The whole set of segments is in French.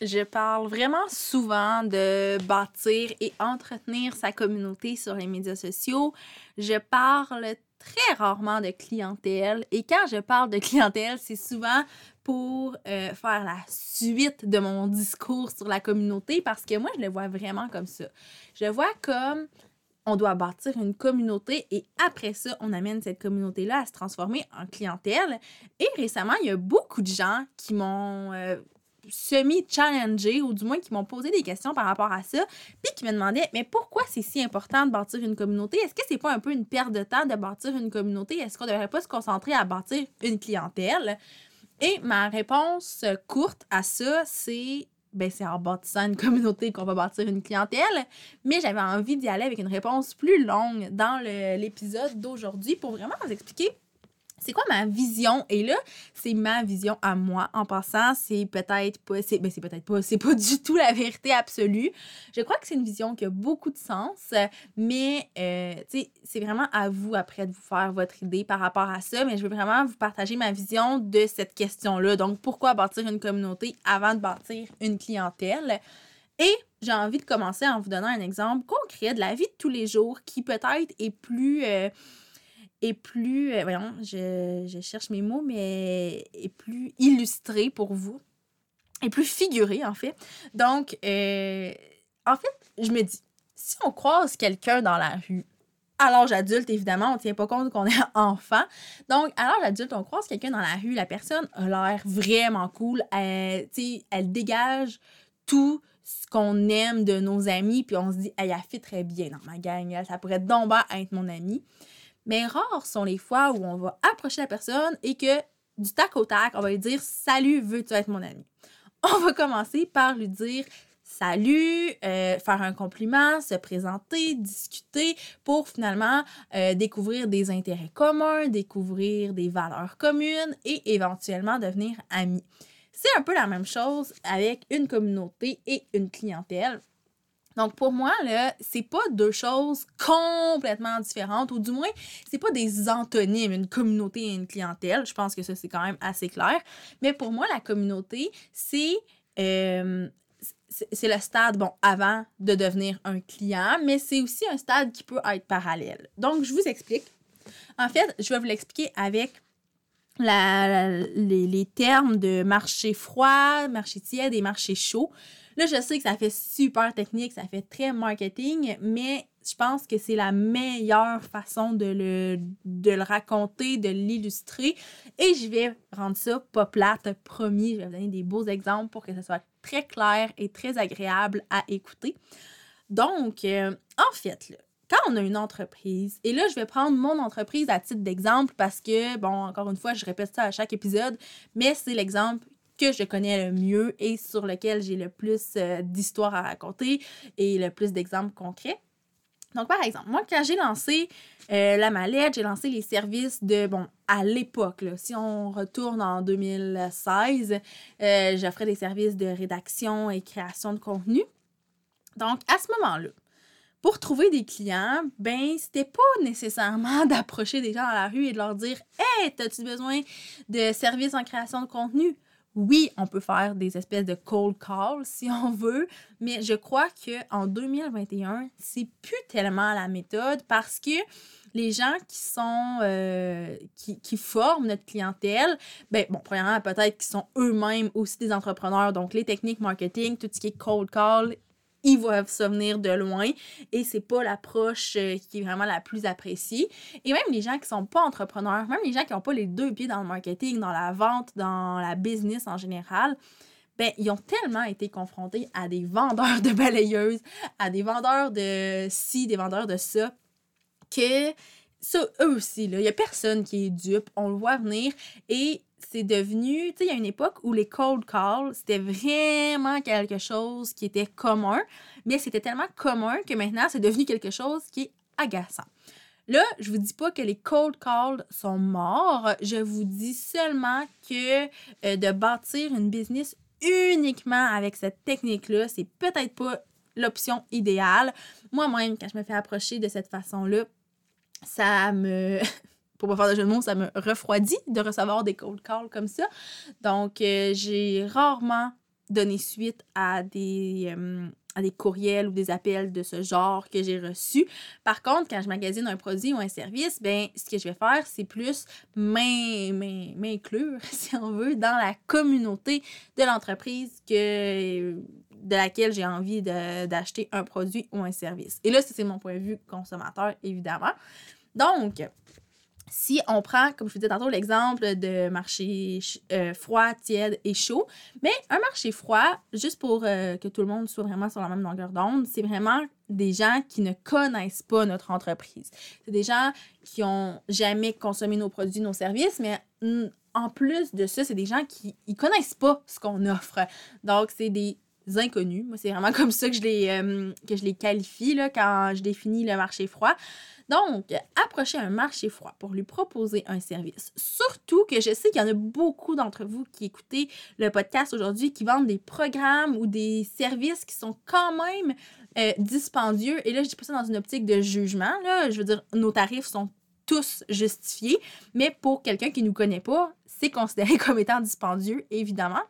Je parle vraiment souvent de bâtir et entretenir sa communauté sur les médias sociaux. Je parle très rarement de clientèle. Et quand je parle de clientèle, c'est souvent pour euh, faire la suite de mon discours sur la communauté parce que moi, je le vois vraiment comme ça. Je vois comme on doit bâtir une communauté et après ça, on amène cette communauté-là à se transformer en clientèle. Et récemment, il y a beaucoup de gens qui m'ont euh, semi-challengés ou du moins qui m'ont posé des questions par rapport à ça, puis qui me demandaient mais pourquoi c'est si important de bâtir une communauté? Est-ce que c'est pas un peu une perte de temps de bâtir une communauté? Est-ce qu'on devrait pas se concentrer à bâtir une clientèle? Et ma réponse courte à ça, c'est ben c'est en bâtissant une communauté qu'on va bâtir une clientèle, mais j'avais envie d'y aller avec une réponse plus longue dans l'épisode d'aujourd'hui pour vraiment vous expliquer c'est quoi ma vision? Et là, c'est ma vision à moi. En passant, c'est peut-être pas, c'est, ben c'est peut-être pas, c'est pas du tout la vérité absolue. Je crois que c'est une vision qui a beaucoup de sens, mais euh, c'est vraiment à vous après de vous faire votre idée par rapport à ça. Mais je veux vraiment vous partager ma vision de cette question-là. Donc, pourquoi bâtir une communauté avant de bâtir une clientèle? Et j'ai envie de commencer en vous donnant un exemple concret de la vie de tous les jours qui peut-être est plus. Euh, est plus, euh, voyons, je, cherche mes mots, mais est plus illustré pour vous, est plus figuré en fait. Donc, euh, en fait, je me dis, si on croise quelqu'un dans la rue, à l'âge adulte, évidemment, on ne tient pas compte qu'on est enfant. Donc, à l'âge adulte, on croise quelqu'un dans la rue, la personne a l'air vraiment cool, elle, elle dégage tout ce qu'on aime de nos amis, puis on se dit, elle a fait très bien dans ma gang, ça pourrait donc être mon ami. Mais rares sont les fois où on va approcher la personne et que du tac au tac, on va lui dire Salut, veux-tu être mon ami? On va commencer par lui dire salut, euh, faire un compliment, se présenter, discuter pour finalement euh, découvrir des intérêts communs, découvrir des valeurs communes et éventuellement devenir amis. C'est un peu la même chose avec une communauté et une clientèle. Donc pour moi là, c'est pas deux choses complètement différentes ou du moins c'est pas des antonymes, une communauté et une clientèle. Je pense que ça c'est quand même assez clair. Mais pour moi la communauté c'est euh, c'est le stade, bon, avant de devenir un client, mais c'est aussi un stade qui peut être parallèle. Donc, je vous explique. En fait, je vais vous l'expliquer avec la, les, les, termes de marché froid, marché tiède et marché chaud. Là, je sais que ça fait super technique, ça fait très marketing, mais je pense que c'est la meilleure façon de le, raconter, de l'illustrer. Et je vais rendre ça pas plate, promis. Je vais vous donner des beaux exemples pour que ce soit très clair et très agréable à écouter. Donc, euh, en fait, quand on a une entreprise, et là, je vais prendre mon entreprise à titre d'exemple parce que, bon, encore une fois, je répète ça à chaque épisode, mais c'est l'exemple que je connais le mieux et sur lequel j'ai le plus euh, d'histoires à raconter et le plus d'exemples concrets. Donc, par exemple, moi, quand j'ai lancé euh, la mallette, j'ai lancé les services de, bon, à l'époque, si on retourne en 2016, euh, j'offrais des services de rédaction et création de contenu. Donc, à ce moment-là, pour trouver des clients, ben, c'était pas nécessairement d'approcher des gens dans la rue et de leur dire Hey, as-tu besoin de services en création de contenu? Oui, on peut faire des espèces de cold calls si on veut, mais je crois qu'en 2021, c'est plus tellement la méthode parce que les gens qui sont euh, qui, forment notre clientèle, ben bon, premièrement, peut-être qu'ils sont eux-mêmes aussi des entrepreneurs, donc les techniques marketing, tout ce qui est cold call ils vont se venir de loin et c'est pas l'approche euh, qui est vraiment la plus appréciée. Et même les gens qui sont pas entrepreneurs, même les gens qui n'ont pas les deux pieds dans le marketing, dans la vente, dans la business en général, ben, ils ont tellement été confrontés à des vendeurs de balayeuses, à des vendeurs de ci, des vendeurs de ça, que ça, eux aussi, il n'y a personne qui est dupe, on le voit venir et c'est devenu, tu sais, il y a une époque où les cold calls, c'était vraiment quelque chose qui était commun, mais c'était tellement commun que maintenant, c'est devenu quelque chose qui est agaçant. Là, je vous dis pas que les cold calls sont morts, je vous dis seulement que euh, de bâtir une business uniquement avec cette technique-là, c'est peut-être pas l'option idéale. Moi-même, quand je me fais approcher de cette façon-là, ça me pour pas faire de jeu de mots, ça me refroidit de recevoir des cold calls comme ça. Donc, euh, j'ai rarement donné suite à des, euh, à des courriels ou des appels de ce genre que j'ai reçus. Par contre, quand je magasine un produit ou un service, ben ce que je vais faire, c'est plus m'inclure, si on veut, dans la communauté de l'entreprise que de laquelle j'ai envie d'acheter un produit ou un service. Et là, c'est mon point de vue consommateur, évidemment. Donc, si on prend, comme je vous disais tantôt, l'exemple de marché euh, froid, tiède et chaud, mais un marché froid, juste pour euh, que tout le monde soit vraiment sur la même longueur d'onde, c'est vraiment des gens qui ne connaissent pas notre entreprise. C'est des gens qui ont jamais consommé nos produits, nos services, mais en plus de ça, c'est des gens qui ne connaissent pas ce qu'on offre. Donc, c'est des inconnus. Moi, c'est vraiment comme ça que je les, euh, que je les qualifie là, quand je définis le marché froid. Donc, approchez un marché froid pour lui proposer un service. Surtout que je sais qu'il y en a beaucoup d'entre vous qui écoutez le podcast aujourd'hui qui vendent des programmes ou des services qui sont quand même euh, dispendieux. Et là, je dis pas ça dans une optique de jugement. Là. Je veux dire, nos tarifs sont tous justifiés, mais pour quelqu'un qui ne nous connaît pas, c'est considéré comme étant dispendieux, évidemment.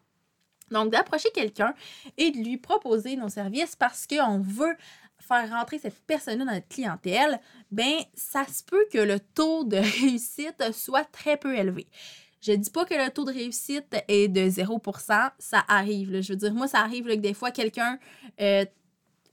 Donc, d'approcher quelqu'un et de lui proposer nos services parce qu'on veut faire rentrer cette personne-là dans notre clientèle, ben ça se peut que le taux de réussite soit très peu élevé. Je dis pas que le taux de réussite est de 0%, ça arrive. Je veux dire, moi, ça arrive que des fois, quelqu'un, euh,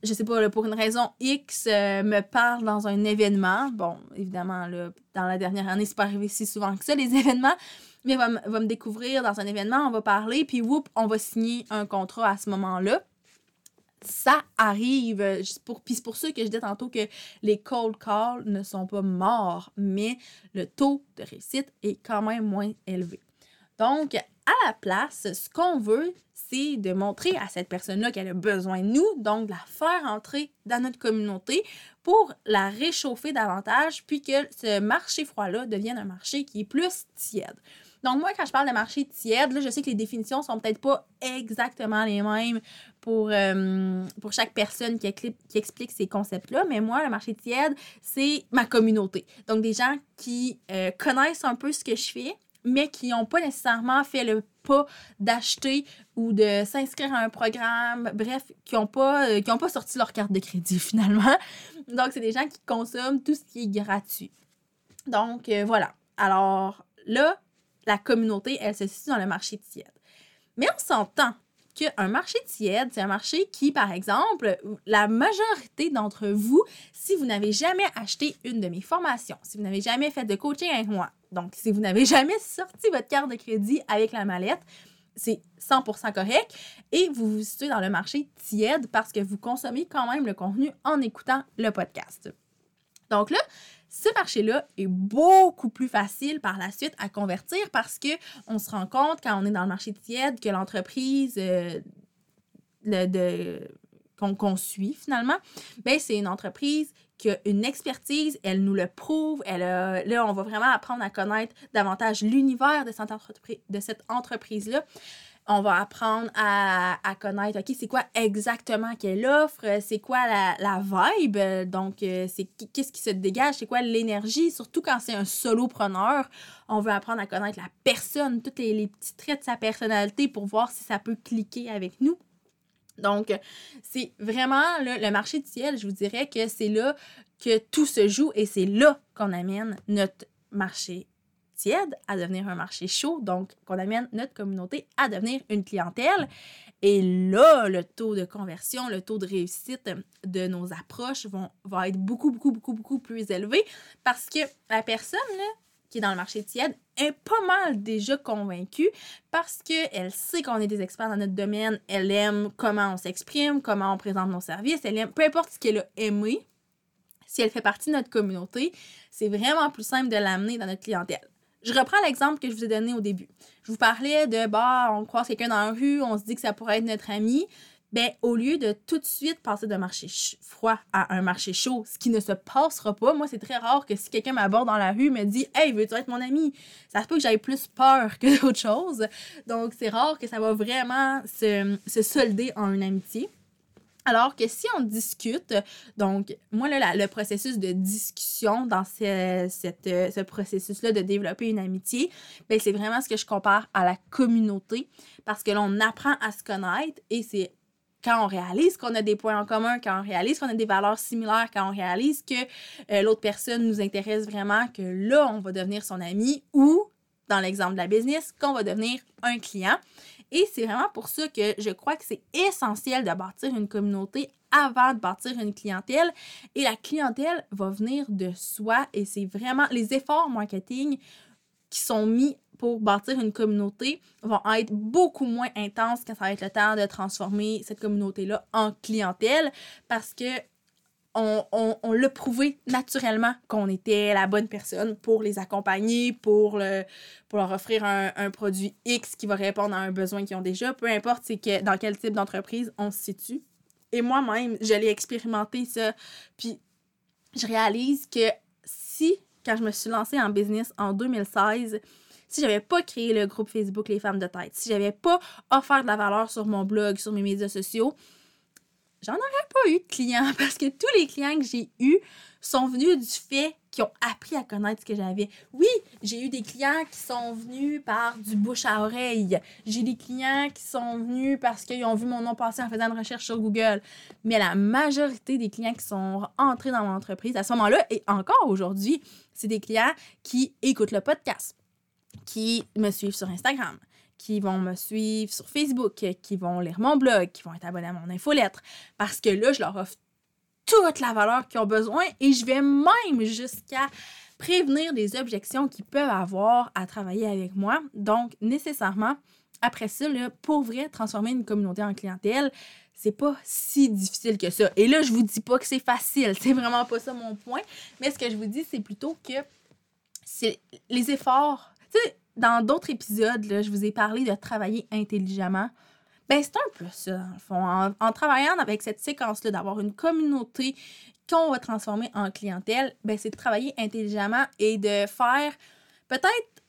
je sais pas, pour une raison X, euh, me parle dans un événement. Bon, évidemment, là, dans la dernière année, c'est pas arrivé si souvent que ça, les événements, mais va, va me découvrir dans un événement, on va parler, puis whoop, on va signer un contrat à ce moment-là ça arrive. Pour, puis c'est pour ça que je dis tantôt que les cold calls ne sont pas morts, mais le taux de réussite est quand même moins élevé. Donc, à la place, ce qu'on veut, c'est de montrer à cette personne-là qu'elle a besoin de nous, donc de la faire entrer dans notre communauté pour la réchauffer davantage, puis que ce marché froid-là devienne un marché qui est plus tiède. Donc, moi, quand je parle de marché tiède, là, je sais que les définitions sont peut-être pas exactement les mêmes pour, euh, chaque personne qui, qui explique ces concepts-là, mais moi, le marché tiède, c'est ma communauté. Donc, des gens qui euh, connaissent un peu ce que je fais, mais qui n'ont pas nécessairement fait le pas d'acheter ou de s'inscrire à un programme, bref, qui n'ont pas, euh, pas sorti leur carte de crédit finalement. Donc, c'est des gens qui consomment tout ce qui est gratuit. Donc, voilà. Alors, là, la communauté, elle se situe dans le marché tiède. Mais on s'entend qu'un marché tiède, c'est un marché qui, par exemple, la majorité d'entre vous, si vous n'avez jamais acheté une de mes formations, si vous n'avez jamais fait de coaching avec moi, donc si vous n'avez jamais sorti votre carte de crédit avec la mallette, c'est 100% correct et vous vous situez dans le marché tiède parce que vous consommez quand même le contenu en écoutant le podcast. Donc là, ce marché-là est beaucoup plus facile par la suite à convertir parce que on se rend compte quand on est dans le marché tiède que l'entreprise euh, qu'on suit finalement, ben c'est une entreprise qui a une expertise, elle nous le prouve, elle là on va vraiment apprendre à connaître davantage l'univers de cette entreprise-là on va apprendre à, connaître, OK, c'est quoi exactement qu'elle offre, c'est quoi la, vibe, donc euh, c'est qu'est-ce qui se dégage, c'est quoi l'énergie, surtout quand c'est un solopreneur, on veut apprendre à connaître la personne, tous les, petits traits de sa personnalité pour voir si ça peut cliquer avec nous. Donc, c'est vraiment le marché du ciel, je vous dirais que c'est là que tout se joue et c'est là qu'on amène notre marché tiède à devenir un marché chaud, donc qu'on amène notre communauté à devenir une clientèle. Et là, le taux de conversion, le taux de réussite de nos approches vont, va être beaucoup, beaucoup, beaucoup, beaucoup plus élevé parce que la personne qui est dans le marché tiède est pas mal déjà convaincue parce qu'elle sait qu'on est des experts dans notre domaine, elle aime comment on s'exprime, comment on présente nos services, elle aime peu importe ce qu'elle a aimé, si elle fait partie de notre communauté, c'est vraiment plus simple de l'amener dans notre clientèle je reprends l'exemple que je vous ai donné au début. Je vous parlais de, bah, on croise quelqu'un dans la rue, on se dit que ça pourrait être notre ami. Ben, au lieu de tout de suite passer d'un marché froid à un marché chaud, ce qui ne se passera pas, moi, c'est très rare que si quelqu'un m'aborde dans la rue, me dit Hey, veux-tu être mon ami Ça se peut que j'aille plus peur que d'autres choses. Donc, c'est rare que ça va vraiment se, se solder en une amitié. Alors que si on discute, donc moi, là, le processus de discussion dans ce, cette, ce processus-là de développer une amitié, ben, c'est vraiment ce que je compare à la communauté parce que là, on apprend à se connaître et c'est quand on réalise qu'on a des points en commun, quand on réalise qu'on a des valeurs similaires, quand on réalise que euh, l'autre personne nous intéresse vraiment, que là, on va devenir son ami ou, dans l'exemple de la business, qu'on va devenir un client. Et c'est vraiment pour ça que je crois que c'est essentiel de bâtir une communauté avant de bâtir une clientèle. Et la clientèle va venir de soi et c'est vraiment les efforts marketing qui sont mis bâtir une communauté vont être beaucoup moins intenses quand ça va être le temps de transformer cette communauté-là en clientèle parce que on, on, l'a prouvé naturellement qu'on était la bonne personne pour les accompagner, pour, pour leur offrir un, un produit X qui va répondre à un besoin qu'ils ont déjà, peu importe c'est que, dans quel type d'entreprise on se situe. Et moi-même, je l'ai expérimenté ça. Puis je réalise que si, quand je me suis lancée en business en 2016, si j'avais pas créé le groupe Facebook Les Femmes de Tête, si j'avais pas offert de la valeur sur mon blog, sur mes médias sociaux, j'en aurais pas eu de clients parce que tous les clients que j'ai eus sont venus du fait qu'ils ont appris à connaître ce que j'avais. Oui, j'ai eu des clients qui sont venus par du bouche à oreille. J'ai des clients qui sont venus parce qu'ils ont vu mon nom passer en faisant une recherche sur Google. Mais la majorité des clients qui sont entrés dans mon entreprise à ce moment-là et encore aujourd'hui, c'est des clients qui écoutent le podcast, qui me suivent sur Instagram, qui vont me suivre sur Facebook, qui vont lire mon blog, qui vont être abonnés à mon infolettre. Parce que là, je leur offre toute la valeur qu'ils ont besoin et je vais même jusqu'à prévenir des objections qu'ils peuvent avoir à travailler avec moi. Donc, nécessairement, après ça, là, pour vrai, transformer une communauté en clientèle, c'est pas si difficile que ça. Et là, je vous dis pas que c'est facile, c'est vraiment pas ça mon point, mais ce que je vous dis, c'est plutôt que les efforts. Dans d'autres épisodes, je vous ai parlé de travailler intelligemment. Ben, c'est un peu ça, dans le fond. En, travaillant avec cette séquence-là, d'avoir une communauté qu'on va transformer en clientèle, ben, c'est de travailler intelligemment et de faire peut-être,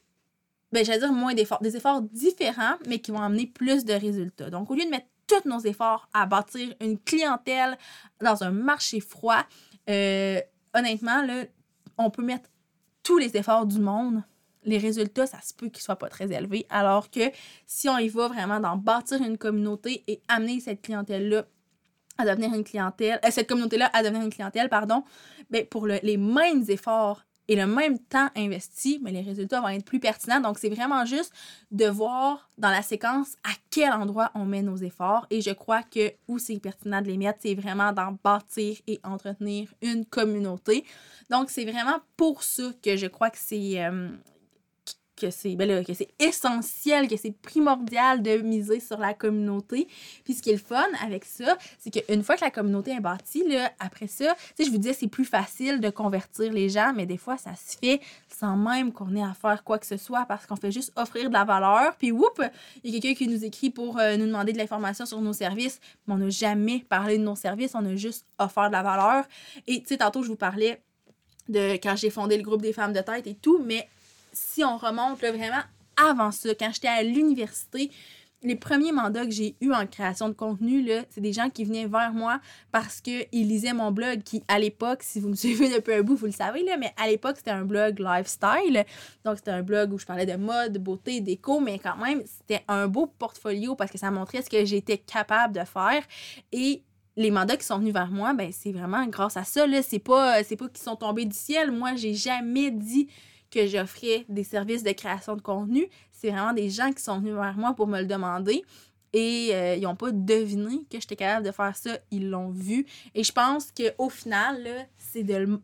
ben, j'allais dire moins d'efforts, des efforts différents, mais qui vont amener plus de résultats. Donc, au lieu de mettre tous nos efforts à bâtir une clientèle dans un marché froid, euh, honnêtement, là, on peut mettre tous les efforts du monde les résultats, ça se peut qu'ils soient pas très élevés. Alors que si on y va vraiment dans bâtir une communauté et amener cette clientèle-là à devenir une clientèle, euh, cette communauté-là à devenir une clientèle, pardon, ben pour les mêmes efforts et le même temps investi, mais les résultats vont être plus pertinents. Donc, c'est vraiment juste de voir dans la séquence à quel endroit on met nos efforts. Et je crois que où c'est pertinent de les mettre, c'est vraiment dans bâtir et entretenir une communauté. Donc, c'est vraiment pour ça que je crois que c'est euh, que c'est ben essentiel, que c'est primordial de miser sur la communauté. Puis ce qui est le fun avec ça, c'est qu'une fois que la communauté est bâtie, là, après ça, tu je vous disais, c'est plus facile de convertir les gens, mais des fois, ça se fait sans même qu'on ait à faire quoi que ce soit parce qu'on fait juste offrir de la valeur. Puis, whoop, il y a quelqu'un qui nous écrit pour euh, nous demander de l'information sur nos services, mais on n'a jamais parlé de nos services, on a juste offert de la valeur. Et, tu sais, tantôt, je vous parlais de quand j'ai fondé le groupe des femmes de tête et tout, mais si on remonte vraiment avant ça, quand j'étais à l'université, les premiers mandats que j'ai eus en création de contenu, c'est des gens qui venaient vers moi parce qu'ils lisaient mon blog qui, à l'époque, si vous me suivez depuis un bout, vous le savez, là, mais à l'époque, c'était un blog lifestyle. Donc, c'était un blog où je parlais de mode, beauté, déco, mais quand même, c'était un beau portfolio parce que ça montrait ce que j'étais capable de faire. Et les mandats qui sont venus vers moi, ben, c'est vraiment grâce à ça. C'est pas, pas qu'ils sont tombés du ciel. Moi, j'ai jamais dit que j'offrais des services de création de contenu. C'est vraiment des gens qui sont venus vers moi pour me le demander. Et euh, ils n'ont pas deviné que j'étais capable de faire ça. Ils l'ont vu. Et je pense qu'au final, c'est de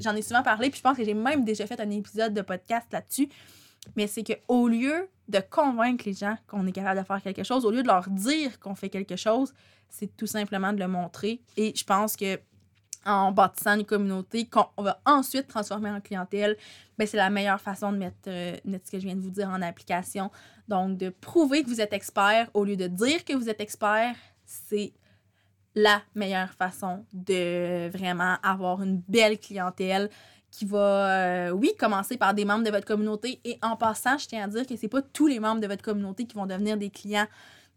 J'en ai souvent parlé, puis je pense que j'ai même déjà fait un épisode de podcast là-dessus. Mais c'est qu'au lieu de convaincre les gens qu'on est capable de faire quelque chose, au lieu de leur dire qu'on fait quelque chose, c'est tout simplement de le montrer. Et je pense que en bâtissant une communauté qu'on va ensuite transformer en clientèle, ben c'est la meilleure façon de mettre, euh, ce que je viens de vous dire en application. Donc, de prouver que vous êtes expert au lieu de dire que vous êtes expert, c'est la meilleure façon de vraiment avoir une belle clientèle qui va, euh, oui, commencer par des membres de votre communauté. Et en passant, je tiens à dire que c'est pas tous les membres de votre communauté qui vont devenir des clients,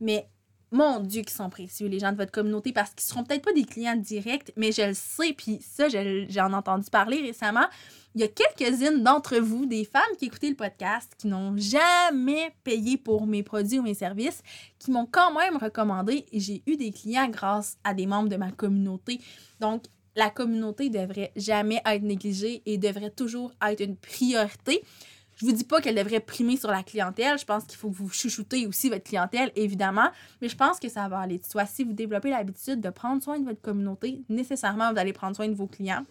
mais mon Dieu, qui sont précieux, les gens de votre communauté, parce qu'ils seront peut-être pas des clients directs, mais je le sais, puis ça, j'en ai entendu parler récemment. Il y a quelques-unes d'entre vous, des femmes qui écoutaient le podcast, qui n'ont jamais payé pour mes produits ou mes services, qui m'ont quand même recommandé et j'ai eu des clients grâce à des membres de ma communauté. Donc, la communauté devrait jamais être négligée et devrait toujours être une priorité. Je vous dis pas qu'elle devrait primer sur la clientèle. Je pense qu'il faut que vous chouchoutez aussi votre clientèle, évidemment. Mais je pense que ça va aller de. Si vous développez l'habitude de prendre soin de votre communauté, nécessairement, vous allez prendre soin de vos clients.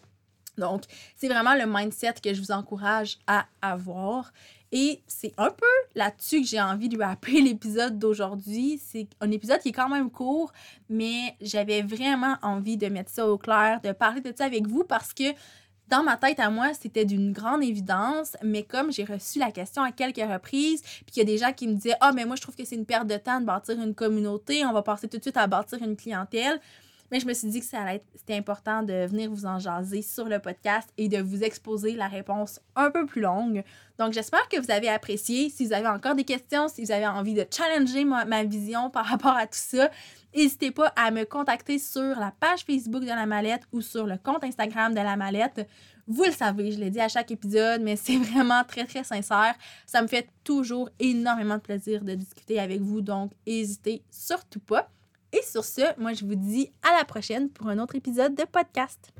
Donc, c'est vraiment le mindset que je vous encourage à avoir. Et c'est un peu là-dessus que j'ai envie de rappeler l'épisode d'aujourd'hui. C'est un épisode qui est quand même court, mais j'avais vraiment envie de mettre ça au clair, de parler de ça avec vous parce que dans ma tête à moi, c'était d'une grande évidence, mais comme j'ai reçu la question à quelques reprises, puis qu'il y a des gens qui me disaient Ah, mais moi, je trouve que c'est une perte de temps de bâtir une communauté, on va passer tout de suite à bâtir une clientèle. Mais je me suis dit que c'était important de venir vous en jaser sur le podcast et de vous exposer la réponse un peu plus longue. Donc, j'espère que vous avez apprécié. Si vous avez encore des questions, si vous avez envie de challenger ma, ma vision par rapport à tout ça, N'hésitez pas à me contacter sur la page Facebook de la mallette ou sur le compte Instagram de la mallette. Vous le savez, je l'ai dit à chaque épisode, mais c'est vraiment très, très sincère. Ça me fait toujours énormément de plaisir de discuter avec vous, donc n'hésitez surtout pas. Et sur ce, moi, je vous dis à la prochaine pour un autre épisode de podcast.